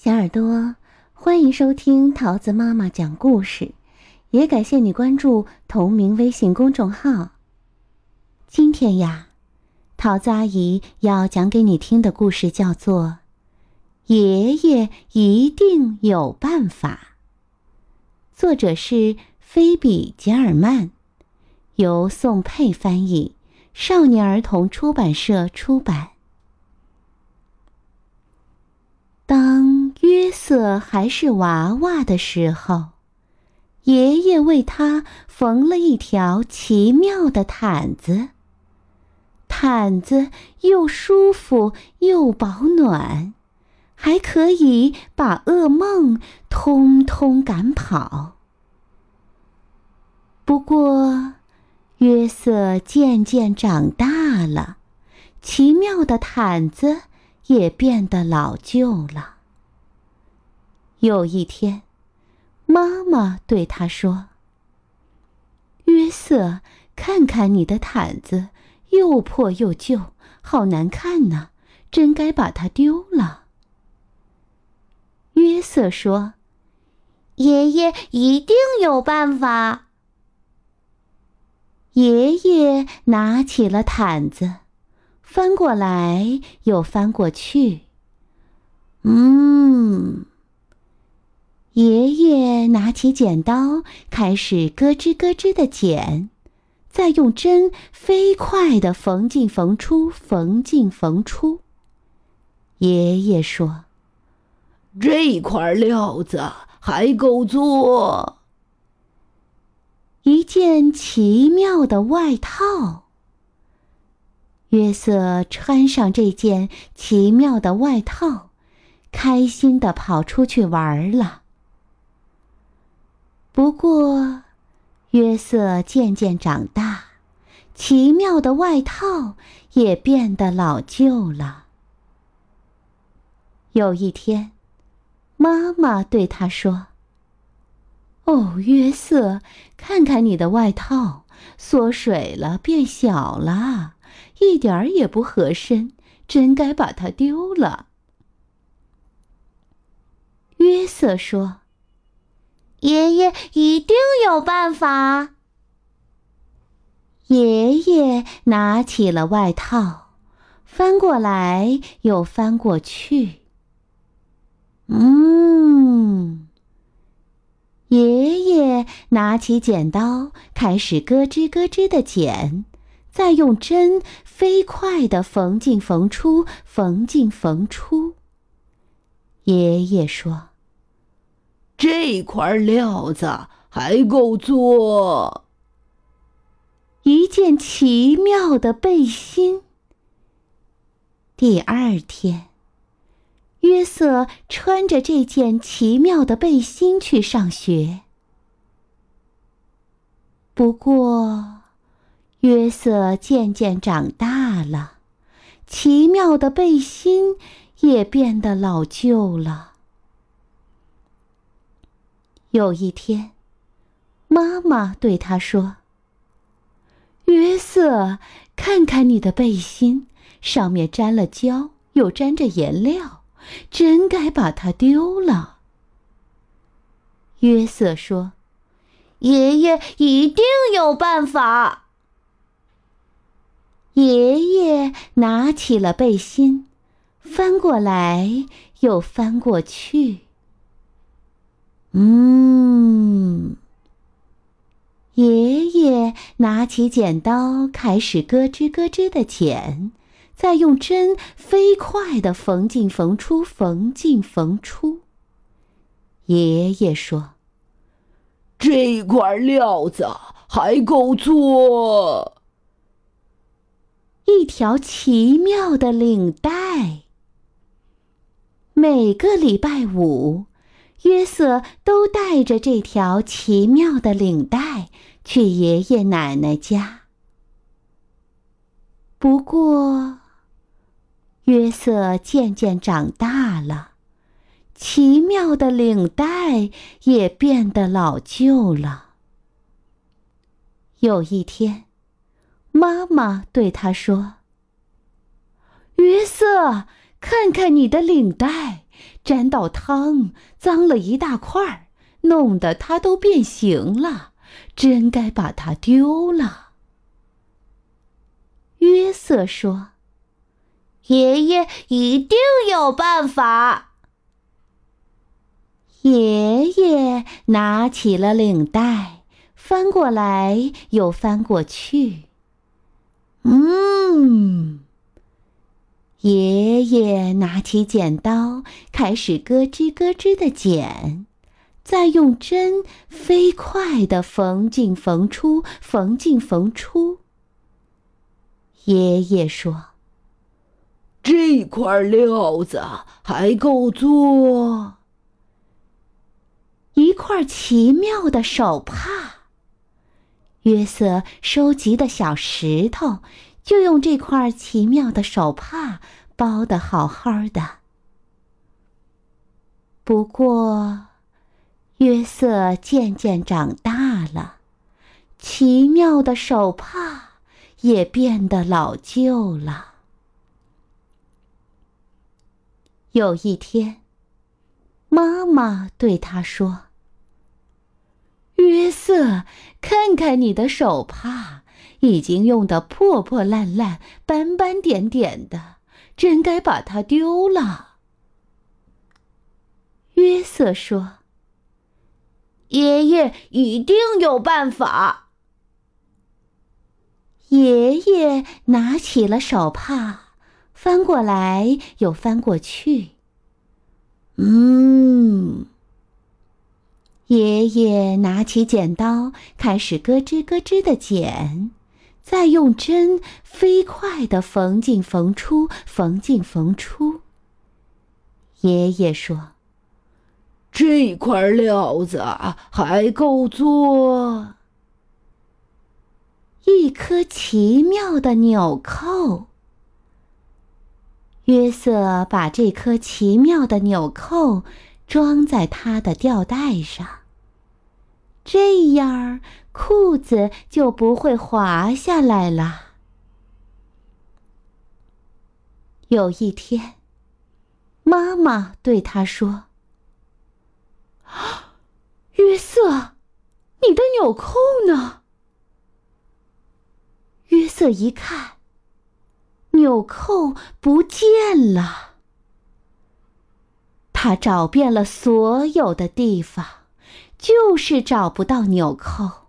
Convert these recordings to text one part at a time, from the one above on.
小耳朵，欢迎收听桃子妈妈讲故事，也感谢你关注同名微信公众号。今天呀，桃子阿姨要讲给你听的故事叫做《爷爷一定有办法》，作者是菲比·杰尔曼，由宋佩翻译，少年儿童出版社出版。当。约瑟还是娃娃的时候，爷爷为他缝了一条奇妙的毯子。毯子又舒服又保暖，还可以把噩梦通通赶跑。不过，约瑟渐渐长大了，奇妙的毯子也变得老旧了。有一天，妈妈对他说：“约瑟，看看你的毯子，又破又旧，好难看呢，真该把它丢了。”约瑟说：“爷爷一定有办法。”爷爷拿起了毯子，翻过来又翻过去，嗯。爷爷拿起剪刀，开始咯吱咯吱的剪，再用针飞快的缝进缝出，缝进缝出。爷爷说：“这块料子还够做一件奇妙的外套。”约瑟穿上这件奇妙的外套，开心的跑出去玩了。不过，约瑟渐渐长大，奇妙的外套也变得老旧了。有一天，妈妈对他说：“哦，约瑟，看看你的外套，缩水了，变小了，一点儿也不合身，真该把它丢了。”约瑟说。爷爷一定有办法。爷爷拿起了外套，翻过来又翻过去。嗯，爷爷拿起剪刀，开始咯吱咯吱的剪，再用针飞快的缝进缝出，缝进缝出。爷爷说。这块料子还够做一件奇妙的背心。第二天，约瑟穿着这件奇妙的背心去上学。不过，约瑟渐渐长大了，奇妙的背心也变得老旧了。有一天，妈妈对他说：“约瑟，看看你的背心，上面沾了胶，又沾着颜料，真该把它丢了。”约瑟说：“爷爷一定有办法。”爷爷拿起了背心，翻过来又翻过去。嗯，爷爷拿起剪刀，开始咯吱咯吱的剪，再用针飞快的缝进缝出，缝进缝出。爷爷说：“这块料子还够做一条奇妙的领带。”每个礼拜五。约瑟都带着这条奇妙的领带去爷爷奶奶家。不过，约瑟渐渐长大了，奇妙的领带也变得老旧了。有一天，妈妈对他说：“约瑟，看看你的领带。”沾到汤，脏了一大块儿，弄得它都变形了，真该把它丢了。约瑟说：“爷爷一定有办法。”爷爷拿起了领带，翻过来又翻过去。嗯。爷爷拿起剪刀，开始咯吱咯吱的剪，再用针飞快地缝进缝出，缝进缝出。爷爷说：“这块料子还够做一块奇妙的手帕。”约瑟收集的小石头。就用这块奇妙的手帕包得好好的。不过，约瑟渐渐长大了，奇妙的手帕也变得老旧了。有一天，妈妈对他说：“约瑟，看看你的手帕。”已经用得破破烂烂、斑斑点点的，真该把它丢了。约瑟说：“爷爷一定有办法。”爷爷拿起了手帕，翻过来又翻过去。嗯，爷爷拿起剪刀，开始咯吱咯吱的剪。再用针飞快的缝进缝出，缝进缝出。爷爷说：“这块料子还够做一颗奇妙的纽扣。”约瑟把这颗奇妙的纽扣装在他的吊带上，这样。裤子就不会滑下来了。有一天，妈妈对他说：“啊约瑟，你的纽扣呢？”约瑟一看，纽扣不见了。他找遍了所有的地方，就是找不到纽扣。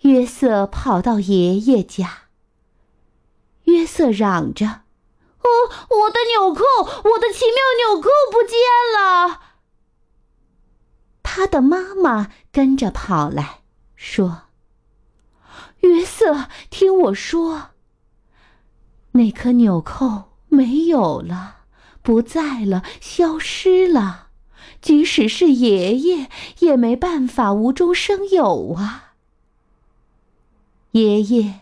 约瑟跑到爷爷家。约瑟嚷着：“哦，我的纽扣，我的奇妙纽扣不见了！”他的妈妈跟着跑来说：“约瑟，听我说，那颗纽扣没有了，不在了，消失了。即使是爷爷，也没办法无中生有啊。”爷爷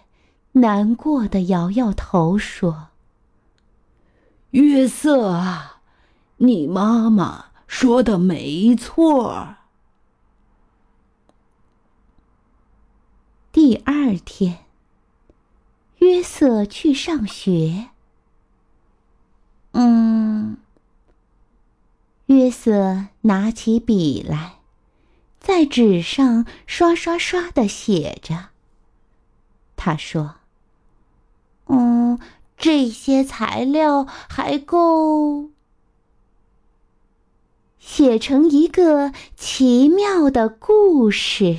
难过的摇摇头说：“约瑟啊，你妈妈说的没错。”第二天，约瑟去上学。嗯，约瑟拿起笔来，在纸上刷刷刷的写着。他说：“嗯，这些材料还够写成一个奇妙的故事。”